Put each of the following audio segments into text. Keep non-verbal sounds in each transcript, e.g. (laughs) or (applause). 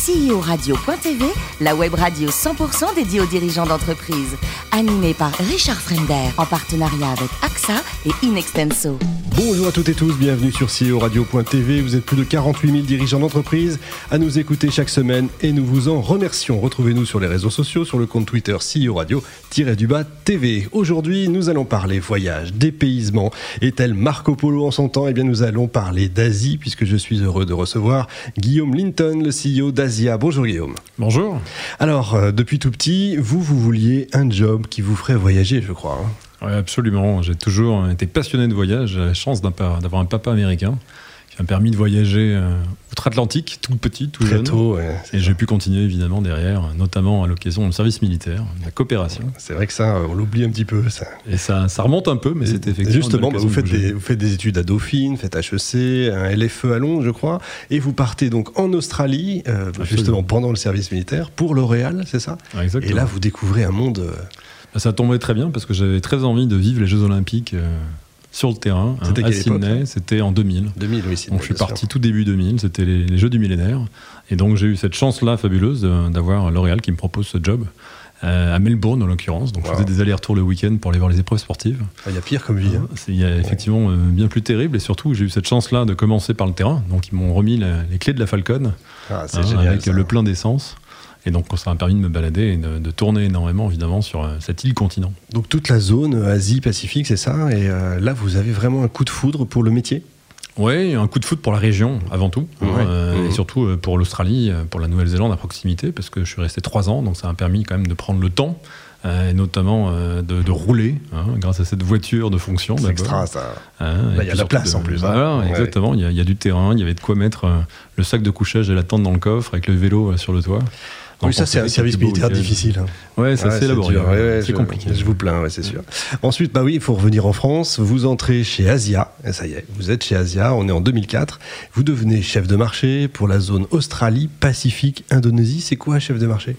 CEO-radio.tv, la web radio 100% dédiée aux dirigeants d'entreprise. Animée par Richard Fremder, en partenariat avec AXA et Inextenso. Bonjour à toutes et tous, bienvenue sur CEO Radio.tv. Vous êtes plus de 48 000 dirigeants d'entreprise à nous écouter chaque semaine et nous vous en remercions. Retrouvez-nous sur les réseaux sociaux, sur le compte Twitter CEO Radio-du-bas TV. Aujourd'hui, nous allons parler voyage, dépaysement. Et tel Marco Polo en son temps, eh bien, nous allons parler d'Asie puisque je suis heureux de recevoir Guillaume Linton, le CEO Bonjour Guillaume. Bonjour. Alors, euh, depuis tout petit, vous, vous vouliez un job qui vous ferait voyager, je crois. hein. Oui, absolument. J'ai toujours été passionné de voyage. J'ai la chance d'avoir un papa américain m'a permis de voyager euh, outre-Atlantique, tout petit, tout Très jeune. tôt, ouais. Et j'ai pu continuer évidemment derrière, notamment à l'occasion du service militaire, de la coopération. C'est vrai que ça, on l'oublie un petit peu. Ça. Et ça, ça remonte un peu, mais c'était effectivement. Justement, bah, vous, faites de des, bouger. vous faites des études à Dauphine, faites HEC, un LFE à Londres, je crois, et vous partez donc en Australie, euh, justement pendant le service militaire, pour L'Oréal, c'est ça? Ah. Et là, vous découvrez un monde. euh, Bah, Ça tombait très bien parce que j'avais très envie de vivre les Jeux Olympiques euh, sur le terrain, hein, à Sydney. C'était en 2000. 2000, oui, c'est Donc je suis parti tout début 2000, c'était les, les Jeux du millénaire. Et donc j'ai eu cette chance-là fabuleuse d'avoir L'Oréal qui me propose ce job. euh, à Melbourne en l'occurrence. Donc Wow. je faisais des allers-retours le week-end pour aller voir les épreuves sportives. Il y a pire comme vie. hein. C'est- Il y a effectivement euh, bien plus terrible et surtout j'ai eu cette chance-là de commencer par le terrain. Donc ils m'ont remis la- les clés de la Falcon Ah, hein, génial. avec ça. le plein d'essence. Et donc ça m'a permis de me balader et de, de tourner énormément évidemment sur euh, cette île continent. Donc toute la zone euh, Asie-Pacifique, c'est ça? Et euh, là, vous avez vraiment un coup de foudre pour le métier? Oui, un coup de foot pour la région avant tout, Ouais. euh, et surtout euh, pour l'Australie, pour la Nouvelle-Zélande à proximité, parce que je suis resté trois ans, donc ça m'a permis quand même de prendre le temps, euh, et notamment euh, de, de rouler, hein, grâce à cette voiture de fonction. C'est extra, ça. Hein, il y a puis la place de- en plus, hein. Voilà, Ouais. exactement. Il y, a, il y a du terrain, il y avait de quoi mettre euh, le sac de couchage et la tente dans le coffre avec le vélo euh, sur le toit. Oui, ça, c'est un service militaire difficile. hein. Ouais, c'est Ouais, assez laborieux. ouais, ouais, c'est compliqué. Je vous plains, ouais, c'est sûr. Ensuite, bah oui, il faut revenir en France. Vous entrez chez Asia. Et ça y est, vous êtes chez Asia. On est en 2004. Vous devenez chef de marché pour la zone Australie, Pacifique, Indonésie. C'est quoi, chef de marché?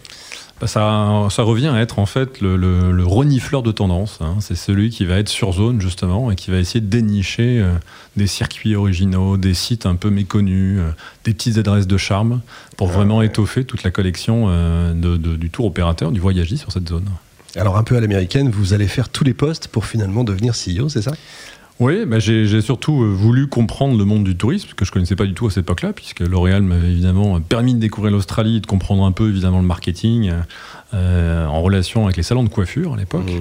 Ça, ça revient à être en fait le, le- le renifleur de tendance. hein. C'est celui qui va être sur zone justement et qui va essayer de dénicher euh, des circuits originaux, des sites un peu méconnus, euh, des petites adresses de charme pour vraiment étoffer toute la collection euh, de- de- du tour opérateur, du voyagiste sur cette zone. Alors, un peu à l'américaine, vous allez faire tous les postes pour finalement devenir CEO, c'est ça? Oui, bah, j'ai surtout euh, voulu comprendre le monde du tourisme, que je connaissais pas du tout à cette époque-là, puisque L'Oréal m'avait évidemment permis de découvrir l'Australie, et de comprendre un peu évidemment le marketing euh, en relation avec les salons de coiffure à l'époque.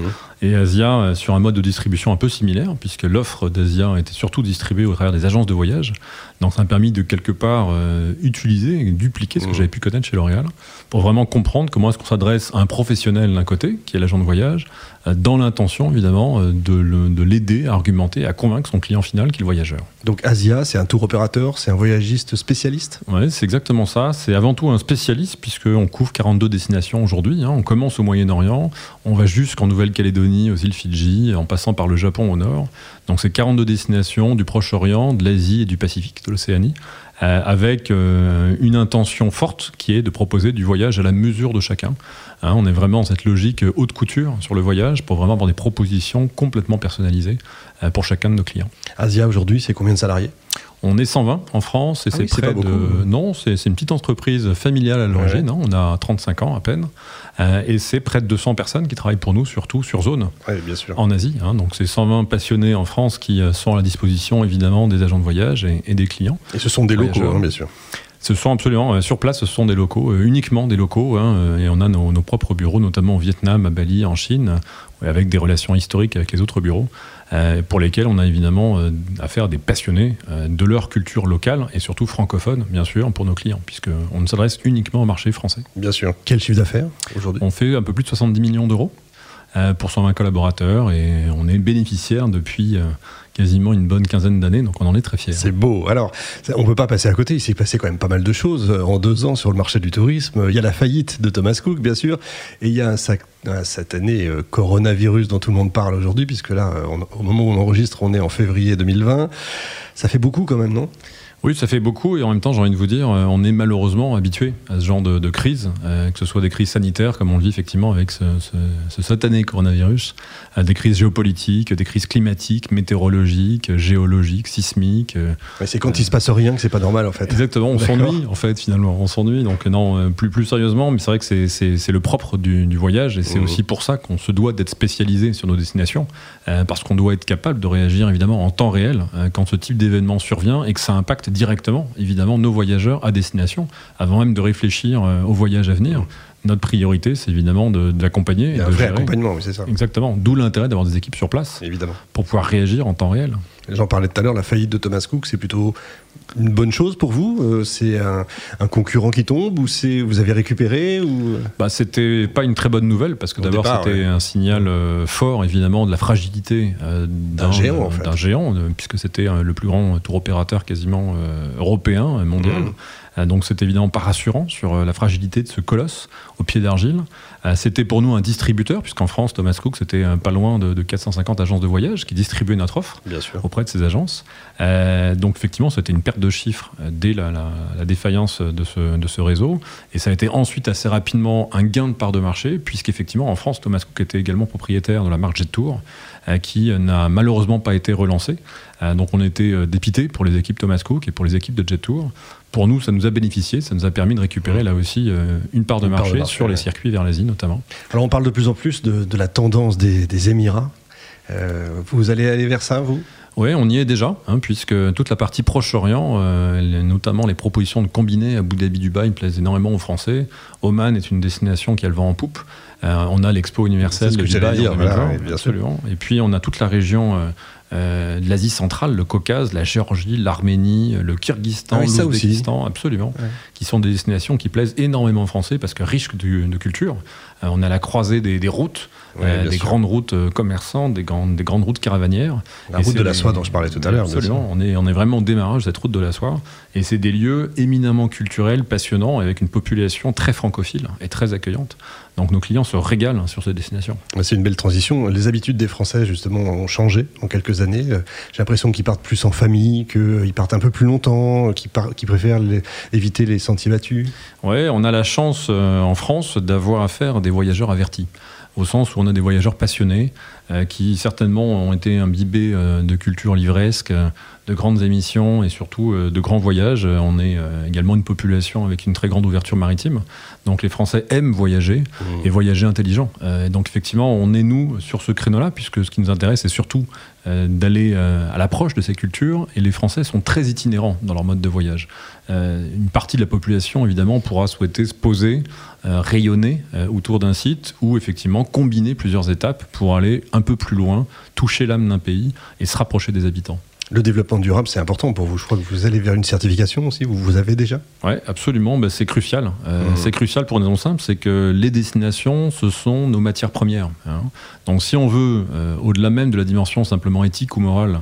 Et Asia euh, sur un mode de distribution un peu similaire, puisque l'offre d'Asia était surtout distribuée au travers des agences de voyage. Donc ça m'a permis de quelque part euh, utiliser et dupliquer ce que Mhm. j'avais pu connaître chez L'Oréal, pour vraiment comprendre comment est-ce qu'on s'adresse à un professionnel d'un côté, qui est l'agent de voyage, dans l'intention évidemment euh, de l'aider à argumenter, à convaincre son client final qui est voyageur. Donc, Asia, c'est un tour opérateur, c'est un voyagiste spécialiste? Ouais, c'est exactement ça. C'est avant tout un spécialiste puisqu'on couvre 42 destinations aujourd'hui. hein. On commence au Moyen-Orient, on va jusqu'en Nouvelle-Calédonie, aux îles Fidji, en passant par le Japon au nord. Donc c'est 42 destinations du Proche-Orient, de l'Asie et du Pacifique, de l'Océanie, euh, avec euh, une intention forte qui est de proposer du voyage à la mesure de chacun. Hein, on est vraiment dans cette logique haute couture sur le voyage pour vraiment avoir des propositions complètement personnalisées euh, pour chacun de nos clients. Asia, aujourd'hui, c'est combien de salariés? On est 120 en France et Ah c'est oui, près de. Non, c'est c'est une petite entreprise familiale à l'origine. hein. On a 35 ans à peine. Euh, et c'est près de 200 personnes qui travaillent pour nous, surtout sur zone, Oui, bien sûr. en Asie. hein. Donc c'est 120 passionnés en France qui euh, sont à la disposition évidemment des agents de voyage et, et des clients. Et ce sont des locaux, hein, bien sûr. Ce sont absolument, euh, sur place, ce sont des locaux, euh, uniquement des locaux. hein, et on a nos, nos propres bureaux, notamment au Vietnam, à Bali, en Chine, avec des relations historiques avec les autres bureaux, pour lesquels on a évidemment euh, affaire à des passionnés euh, de leur culture locale et surtout francophone, bien sûr, pour nos clients, puisqu'on ne s'adresse uniquement au marché français. Bien sûr. Quel chiffre d'affaires aujourd'hui? On fait un peu plus de 70 millions d'euros euh, pour 120 collaborateurs et on est bénéficiaire depuis euh, quasiment une bonne quinzaine d'années, donc on en est très fiers. C'est beau. Alors, on peut pas passer à côté. Il s'est passé quand même pas mal de choses euh, en deux ans sur le marché du tourisme. Il y a la faillite de Thomas Cook, bien sûr, et il y a un sac- cette année euh, coronavirus dont tout le monde parle aujourd'hui, puisque là, euh, au moment où on enregistre, on est en février 2020. Ça fait beaucoup quand même, non? Oui, ça fait beaucoup et en même temps, j'ai envie de vous dire, euh, on est malheureusement habitué à ce genre de, crise, euh, que ce soit des crises sanitaires, comme on le vit effectivement avec ce, satané coronavirus, à des crises géopolitiques, des crises climatiques, météorologiques, géologiques, sismiques. c'est quand il se passe rien que c'est pas normal en fait. Exactement, on s'ennuie en fait finalement, on s'ennuie. Donc non, plus plus sérieusement, mais c'est vrai que c'est le propre du, voyage et c'est mmh. aussi pour ça qu'on se doit d'être spécialisé sur nos destinations, parce qu'on doit être capable de réagir évidemment en temps réel quand ce type d'événement survient et que ça impacte directement, évidemment, nos voyageurs à destination, avant même de réfléchir euh, au voyage à venir. Notre priorité, c'est évidemment de, l'accompagner. un vrai accompagnement, oui, c'est ça. Exactement. D'où l'intérêt d'avoir des équipes sur place. Évidemment. Pour pouvoir réagir en temps réel. J'en parlais tout à l'heure, la faillite de Thomas Cook, c'est plutôt une bonne chose pour vous euh, C'est un, concurrent qui tombe ou c'est vous avez récupéré ou bah, C'était pas une très bonne nouvelle parce que d'abord c'était un signal euh, fort évidemment de la fragilité euh, d'un géant, géant puisque c'était le plus grand tour opérateur quasiment européen, mondial. Mmh. Euh, donc c'est évidemment pas rassurant sur euh, la fragilité de ce colosse au pied d'argile. Euh, c'était pour nous un distributeur, puisqu'en France, Thomas Cook, c'était pas loin de, 450 agences de voyage qui distribuaient notre offre auprès de ces agences. donc effectivement, c'était une perte de chiffres dès la, défaillance de ce, de ce, réseau. Et ça a été ensuite assez rapidement un gain de part de marché, puisqu'effectivement, en France, Thomas Cook était également propriétaire de la marque Jet Tour, qui n'a malheureusement pas été relancée. donc on était dépité pour les équipes Thomas Cook et pour les équipes de Jet Tour pour nous, ça nous a bénéficié, ça nous a permis de récupérer là aussi euh, une part de, marché, sur les circuits vers l'Asie notamment. Alors on parle de plus en plus de, la tendance des, Émirats. Euh, vous allez aller vers ça, vous? Oui, on y est déjà, hein, puisque toute la partie Proche-Orient, euh, notamment les propositions de combiner Abu Dhabi, Dubaï, plaisent énormément aux Français. Oman est une destination qui a le vent en poupe. on a l'expo universelle de Dubaï, dire, absolument. Et puis on a toute la région euh, l'Asie centrale, le Caucase, la Géorgie, l'Arménie, le Kyrgyzstan, ah l'Ouzbékistan, absolument, qui sont des destinations qui plaisent énormément aux Français parce que riches de, de culture. Euh, on a la croisée des, routes, euh, des grandes routes commerçantes, des grandes, des grandes routes caravanières. La route de la soie dont je parlais tout à l'heure. Absolument, on est, on est vraiment au démarrage de cette route de la soie. Et c'est des lieux éminemment culturels, passionnants, avec une population très francophile et très accueillante. Donc nos clients se régalent sur ces destinations. C'est une belle transition. Les habitudes des Français, justement, ont changé en quelques années. J'ai l'impression qu'ils partent plus en famille, qu'ils partent un peu plus longtemps, qu'ils préfèrent éviter les sentiers battus. Oui, on a la chance euh, en France d'avoir affaire à des voyageurs avertis au sens où on a des voyageurs passionnés euh, qui certainement ont été imbibés euh, de culture livresque, de grandes émissions et surtout euh, de grands voyages. On est également une population avec une très grande ouverture maritime. Donc les Français aiment voyager mmh. et voyager intelligent. donc effectivement, on est nous sur ce créneau-là puisque ce qui nous intéresse, c'est surtout d'aller à l'approche de ces cultures et les Français sont très itinérants dans leur mode de voyage. une partie de la population, évidemment, pourra souhaiter se poser, rayonner autour d'un site ou effectivement combiner plusieurs étapes pour aller un peu plus loin, toucher l'âme d'un pays et se rapprocher des habitants. Le développement durable, c'est important pour vous. Je crois que vous allez vers une certification aussi. Vous vous avez déjà? Oui, absolument. Ben, c'est crucial. Euh, mmh. C'est crucial pour une raison simple, c'est que les destinations, ce sont nos matières premières. Hein. Donc, si on veut, euh, au-delà même de la dimension simplement éthique ou morale,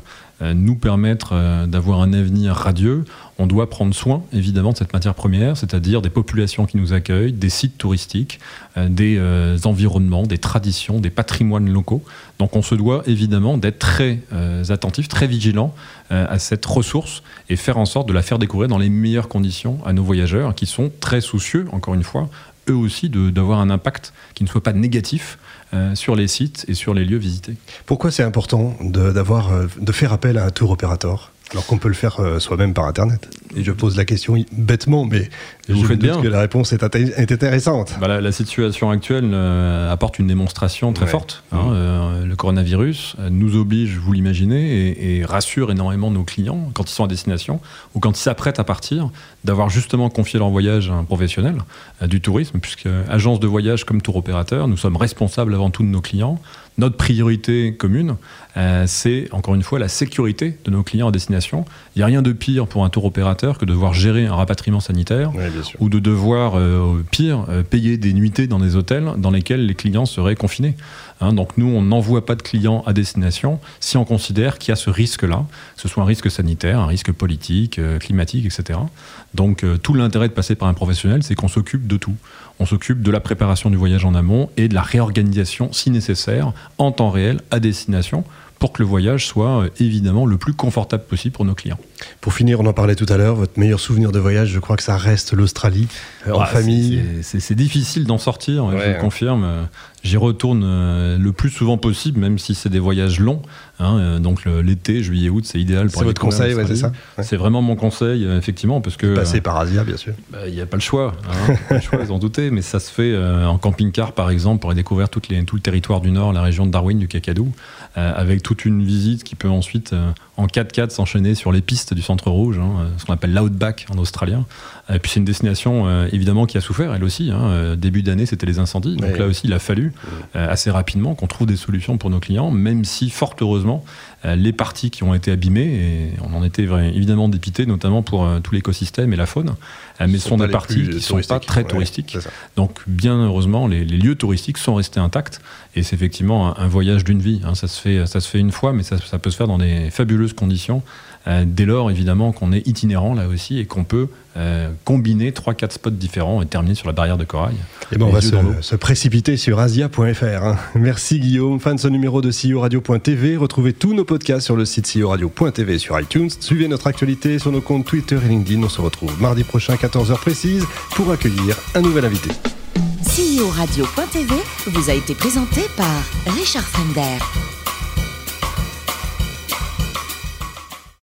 nous permettre euh, d'avoir un avenir radieux, on doit prendre soin évidemment de cette matière première, c'est-à-dire des populations qui nous accueillent, des sites touristiques, euh, des environnements, des traditions, des patrimoines locaux. Donc on se doit évidemment d'être très attentif, très vigilant à cette ressource et faire en sorte de la faire découvrir dans les meilleures conditions à nos voyageurs qui sont très soucieux, encore une fois, eux aussi d'avoir un impact qui ne soit pas négatif euh, sur les sites et sur les lieux visités. Pourquoi c'est important de, euh, de faire appel à un tour opérateur alors qu'on peut le faire euh, soi-même par Internet? Et je pose la question bêtement, mais vous je faites bien. que la réponse est, intéressante. Bah, la, situation actuelle euh, apporte une démonstration très forte. Hein, mmh. euh, le coronavirus nous oblige, vous l'imaginez, et, rassure énormément nos clients quand ils sont à destination ou quand ils s'apprêtent à partir, d'avoir justement confié leur voyage à un professionnel du tourisme, puisque agence de voyage comme tour opérateur, nous sommes responsables avant tout de nos clients notre priorité commune, euh, c'est encore une fois la sécurité de nos clients en destination. Il n'y a rien de pire pour un tour opérateur que de devoir gérer un rapatriement sanitaire ou de devoir, euh, pire, euh, payer des nuitées dans des hôtels dans lesquels les clients seraient confinés. Hein, donc nous, on n'envoie pas de clients à destination si on considère qu'il y a ce risque-là, que ce soit un risque sanitaire, un risque politique, climatique, etc. Donc tout l'intérêt de passer par un professionnel, c'est qu'on s'occupe de tout. On s'occupe de la préparation du voyage en amont et de la réorganisation, si nécessaire, en temps réel, à destination, pour que le voyage soit euh, évidemment le plus confortable possible pour nos clients. Pour finir, on en parlait tout à l'heure, votre meilleur souvenir de voyage, je crois que ça reste l'Australie, euh, en Ah, famille. c'est- difficile d'en sortir, je Ouais. le confirme. Euh, J'y retourne euh, le plus souvent possible, même si c'est des voyages longs. hein, donc l'été, juillet, août, c'est idéal pour C'est votre conseil, ouais, c'est ça. Ouais. C'est vraiment mon conseil, effectivement, parce que Passer par Asia, bien sûr. bah, il n'y a pas le choix. hein, (laughs) pas le choix, vous en doutez, mais ça se fait en camping-car, par exemple, pour découvrir toutes les, tout le territoire du Nord, la région de Darwin, du Kakadu, euh, avec toute une visite qui peut ensuite, euh, en 4x4, s'enchaîner sur les pistes du Centre Rouge, hein, euh, ce qu'on appelle l'outback en australien. Et puis c'est une destination, euh, évidemment, qui a souffert, elle aussi. hein. Euh, début d'année, c'était les incendies. Donc là aussi, il a fallu euh, assez rapidement qu'on trouve des solutions pour nos clients, même si, fort heureusement, euh, les parties qui ont été abîmées, et on en était évidemment dépité, notamment pour euh, tout l'écosystème et la faune, euh, mais ce sont des parties qui ne sont pas très Ouais, touristiques. Donc, bien heureusement, les, les lieux touristiques sont restés intacts. Et c'est effectivement un, un voyage d'une vie. hein. Ça, se fait, ça se fait une fois, mais ça, ça peut se faire dans des fabuleuses conditions. euh, dès lors, évidemment, qu'on est itinérant là aussi et qu'on peut euh, combiner 3-4 spots différents et terminer sur la barrière de corail. Et ben, on va se, précipiter sur asia.fr. hein. Merci Guillaume. Fin de ce numéro de CEO Radio.tv. Retrouvez tous nos podcasts sur le site CEO Radio.tv et sur iTunes. Suivez notre actualité sur nos comptes Twitter et LinkedIn. On se retrouve mardi prochain, 14h précise, pour accueillir un nouvel invité. CEO Radio.tv vous a été présenté par Richard Fremder.